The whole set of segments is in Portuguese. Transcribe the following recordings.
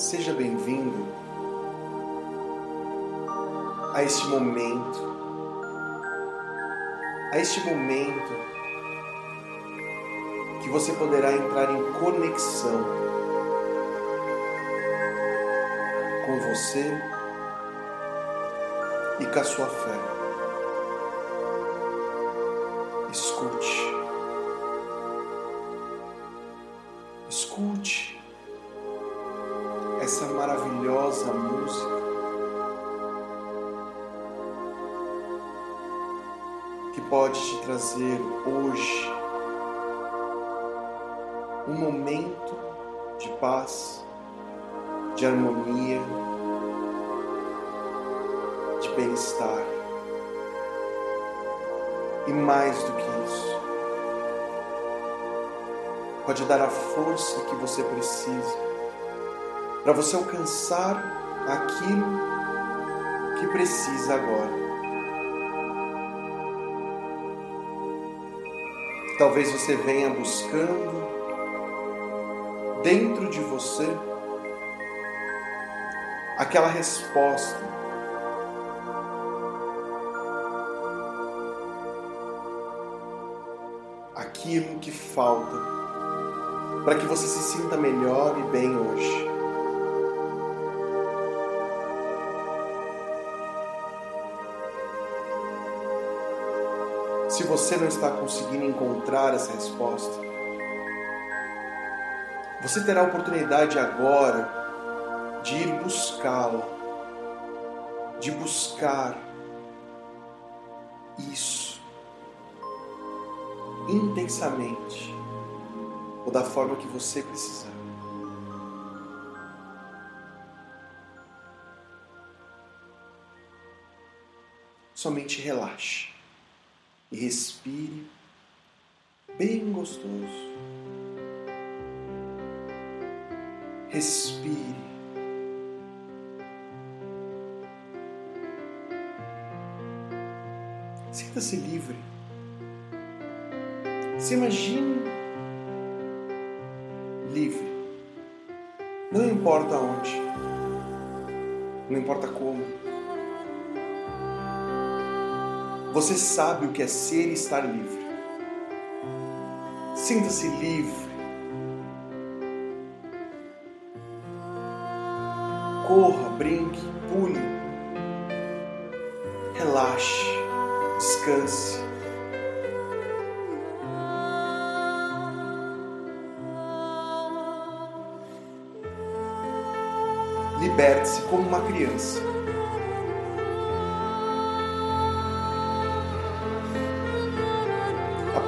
Seja bem-vindo a este momento, a este momento que você poderá entrar em conexão com você e com a sua fé. Que pode te trazer hoje um momento de paz, de harmonia, de bem-estar. E mais do que isso, pode dar a força que você precisa para você alcançar aquilo que precisa agora. Talvez você venha buscando dentro de você aquela resposta aquilo que falta para que você se sinta melhor e bem hoje. Você não está conseguindo encontrar essa resposta, você terá a oportunidade agora de ir buscá-la, de buscar isso intensamente ou da forma que você precisar. Somente relaxe e respire bem gostoso. Respire. Sinta-se livre. Se imagine livre. Não importa onde, não importa como. Você sabe o que é ser e estar livre. Sinta-se livre. Corra, brinque, pule. Relaxe, descanse. Liberte-se como uma criança.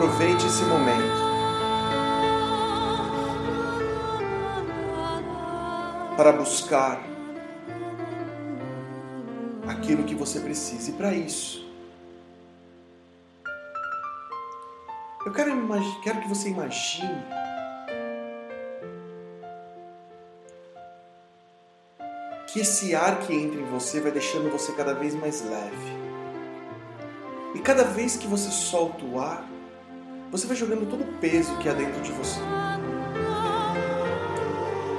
Aproveite esse momento para buscar aquilo que você precisa. E para isso, eu quero, quero que você imagine que esse ar que entra em você vai deixando você cada vez mais leve. E cada vez que você solta o ar, você vai jogando todo o peso que há dentro de você.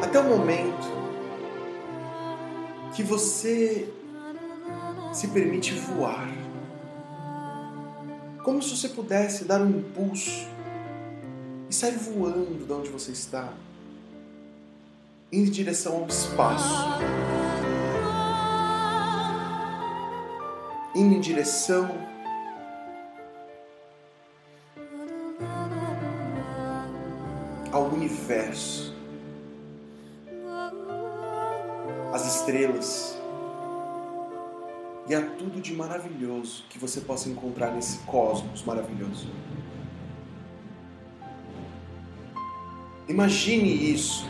Até o momento que você se permite voar. Como se você pudesse dar um impulso e sair voando de onde você está, em direção ao espaço. Indo em direção universo, as estrelas e a tudo de maravilhoso que você possa encontrar nesse cosmos maravilhoso. Imagine isso.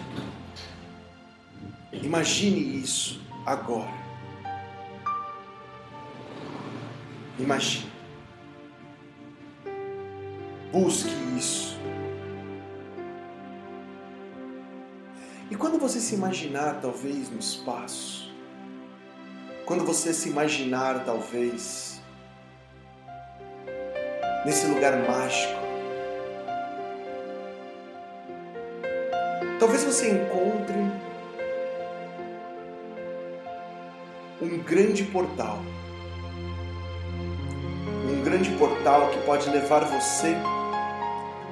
Imagine isso agora. Imagine. Busque isso. Você se imaginar, talvez, no espaço, quando você se imaginar, talvez, nesse lugar mágico, talvez você encontre um grande portal. Um grande portal que pode levar você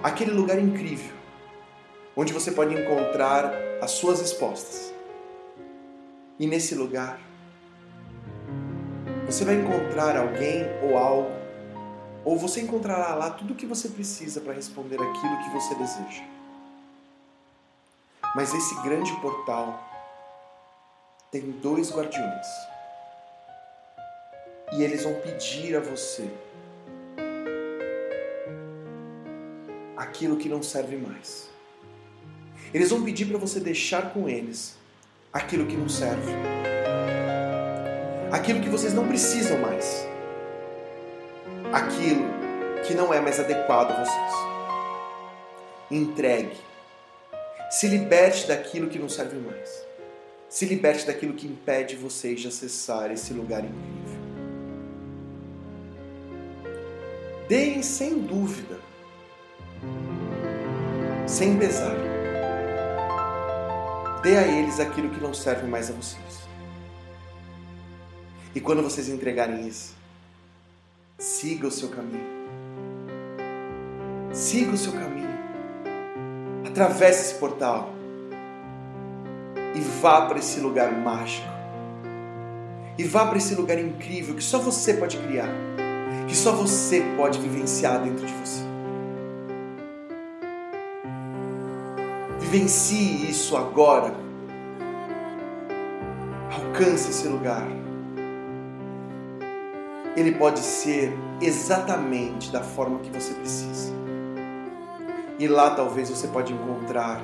àquele lugar incrível, onde você pode encontrar as suas respostas. E nesse lugar, você vai encontrar alguém ou algo, ou você encontrará lá tudo o que você precisa para responder aquilo que você deseja. Mas esse grande portal tem dois guardiões. E eles vão pedir a você aquilo que não serve mais. Eles vão pedir para você deixar com eles aquilo que não serve. Aquilo que vocês não precisam mais. Aquilo que não é mais adequado a vocês. Entregue. Se liberte daquilo que não serve mais. Se liberte daquilo que impede vocês de acessar esse lugar incrível. Deem sem dúvida, sem pesar. Dê a eles aquilo que não serve mais a vocês. E quando vocês entregarem isso, siga o seu caminho. Siga o seu caminho. Atravesse esse portal e vá para esse lugar mágico. E vá para esse lugar incrível que só você pode criar, que só você pode vivenciar dentro de você. Vivencie isso agora. Alcance esse lugar. Ele pode ser exatamente da forma que você precisa. E lá talvez você pode encontrar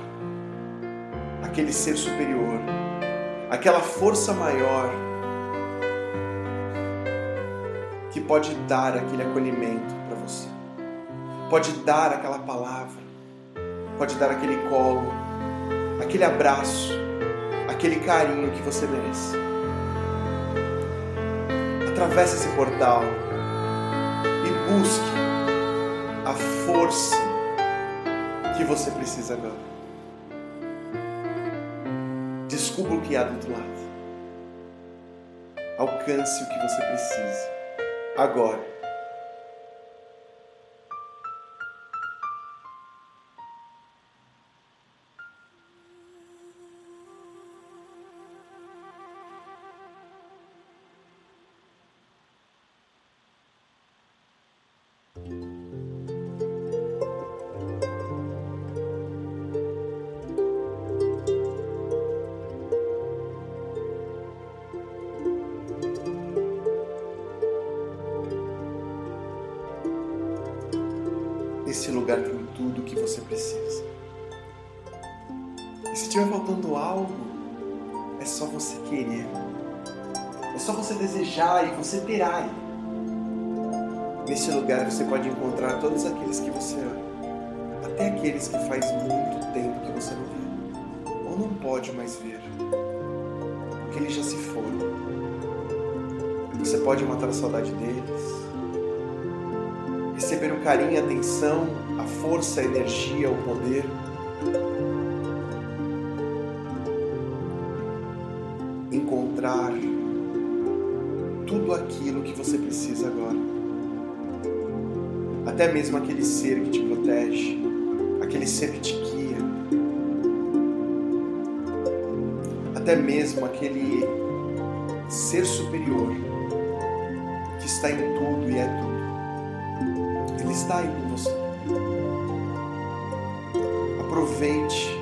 aquele ser superior, aquela força maior que pode dar aquele acolhimento para você, pode dar aquela palavra, pode dar aquele colo, aquele abraço, aquele carinho que você merece. Atravesse esse portal e busque a força que você precisa agora. Descubra o que há do outro lado. Alcance o que você precisa. Agora. Esse lugar tem tudo o que você precisa. E se estiver faltando algo, é só você querer. É só você desejar e você terá. Nesse lugar você pode encontrar todos aqueles que você ama, até aqueles que faz muito tempo que você não vê, ou não pode mais ver, porque eles já se foram. Você pode matar a saudade deles, receber o carinho, a atenção, a força, a energia, o poder. Encontrar tudo aquilo que você precisa agora. Até mesmo aquele ser que te protege, aquele ser que te guia, até mesmo aquele ser superior que está em tudo e é tudo está aí com você. Aproveite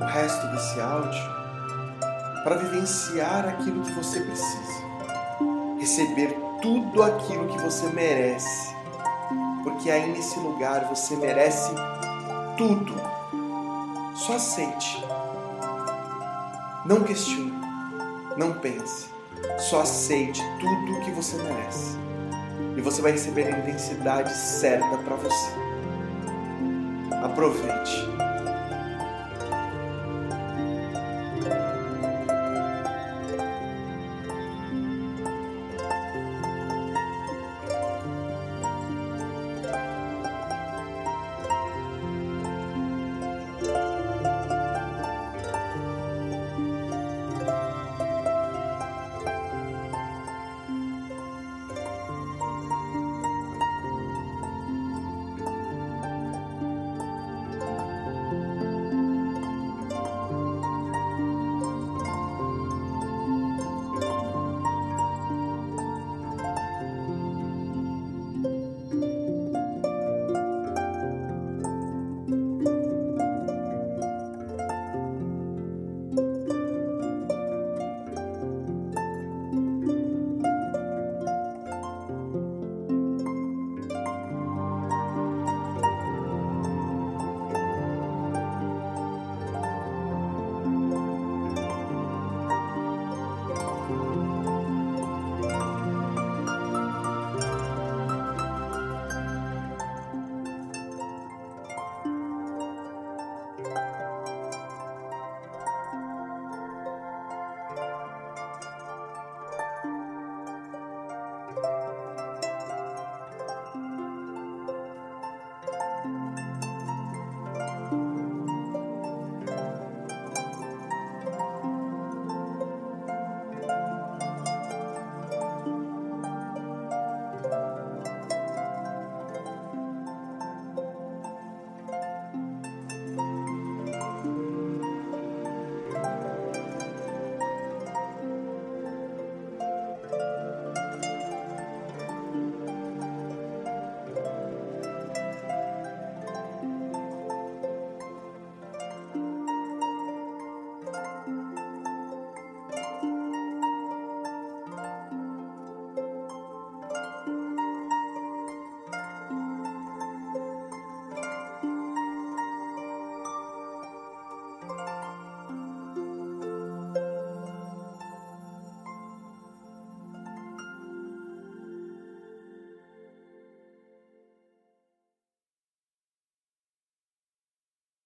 o resto desse áudio para vivenciar aquilo que você precisa, receber tudo aquilo que você merece, porque aí nesse lugar você merece tudo. Só aceite. Não questione, não pense. Só aceite tudo o que você merece e você vai receber a intensidade certa para você. Aproveite.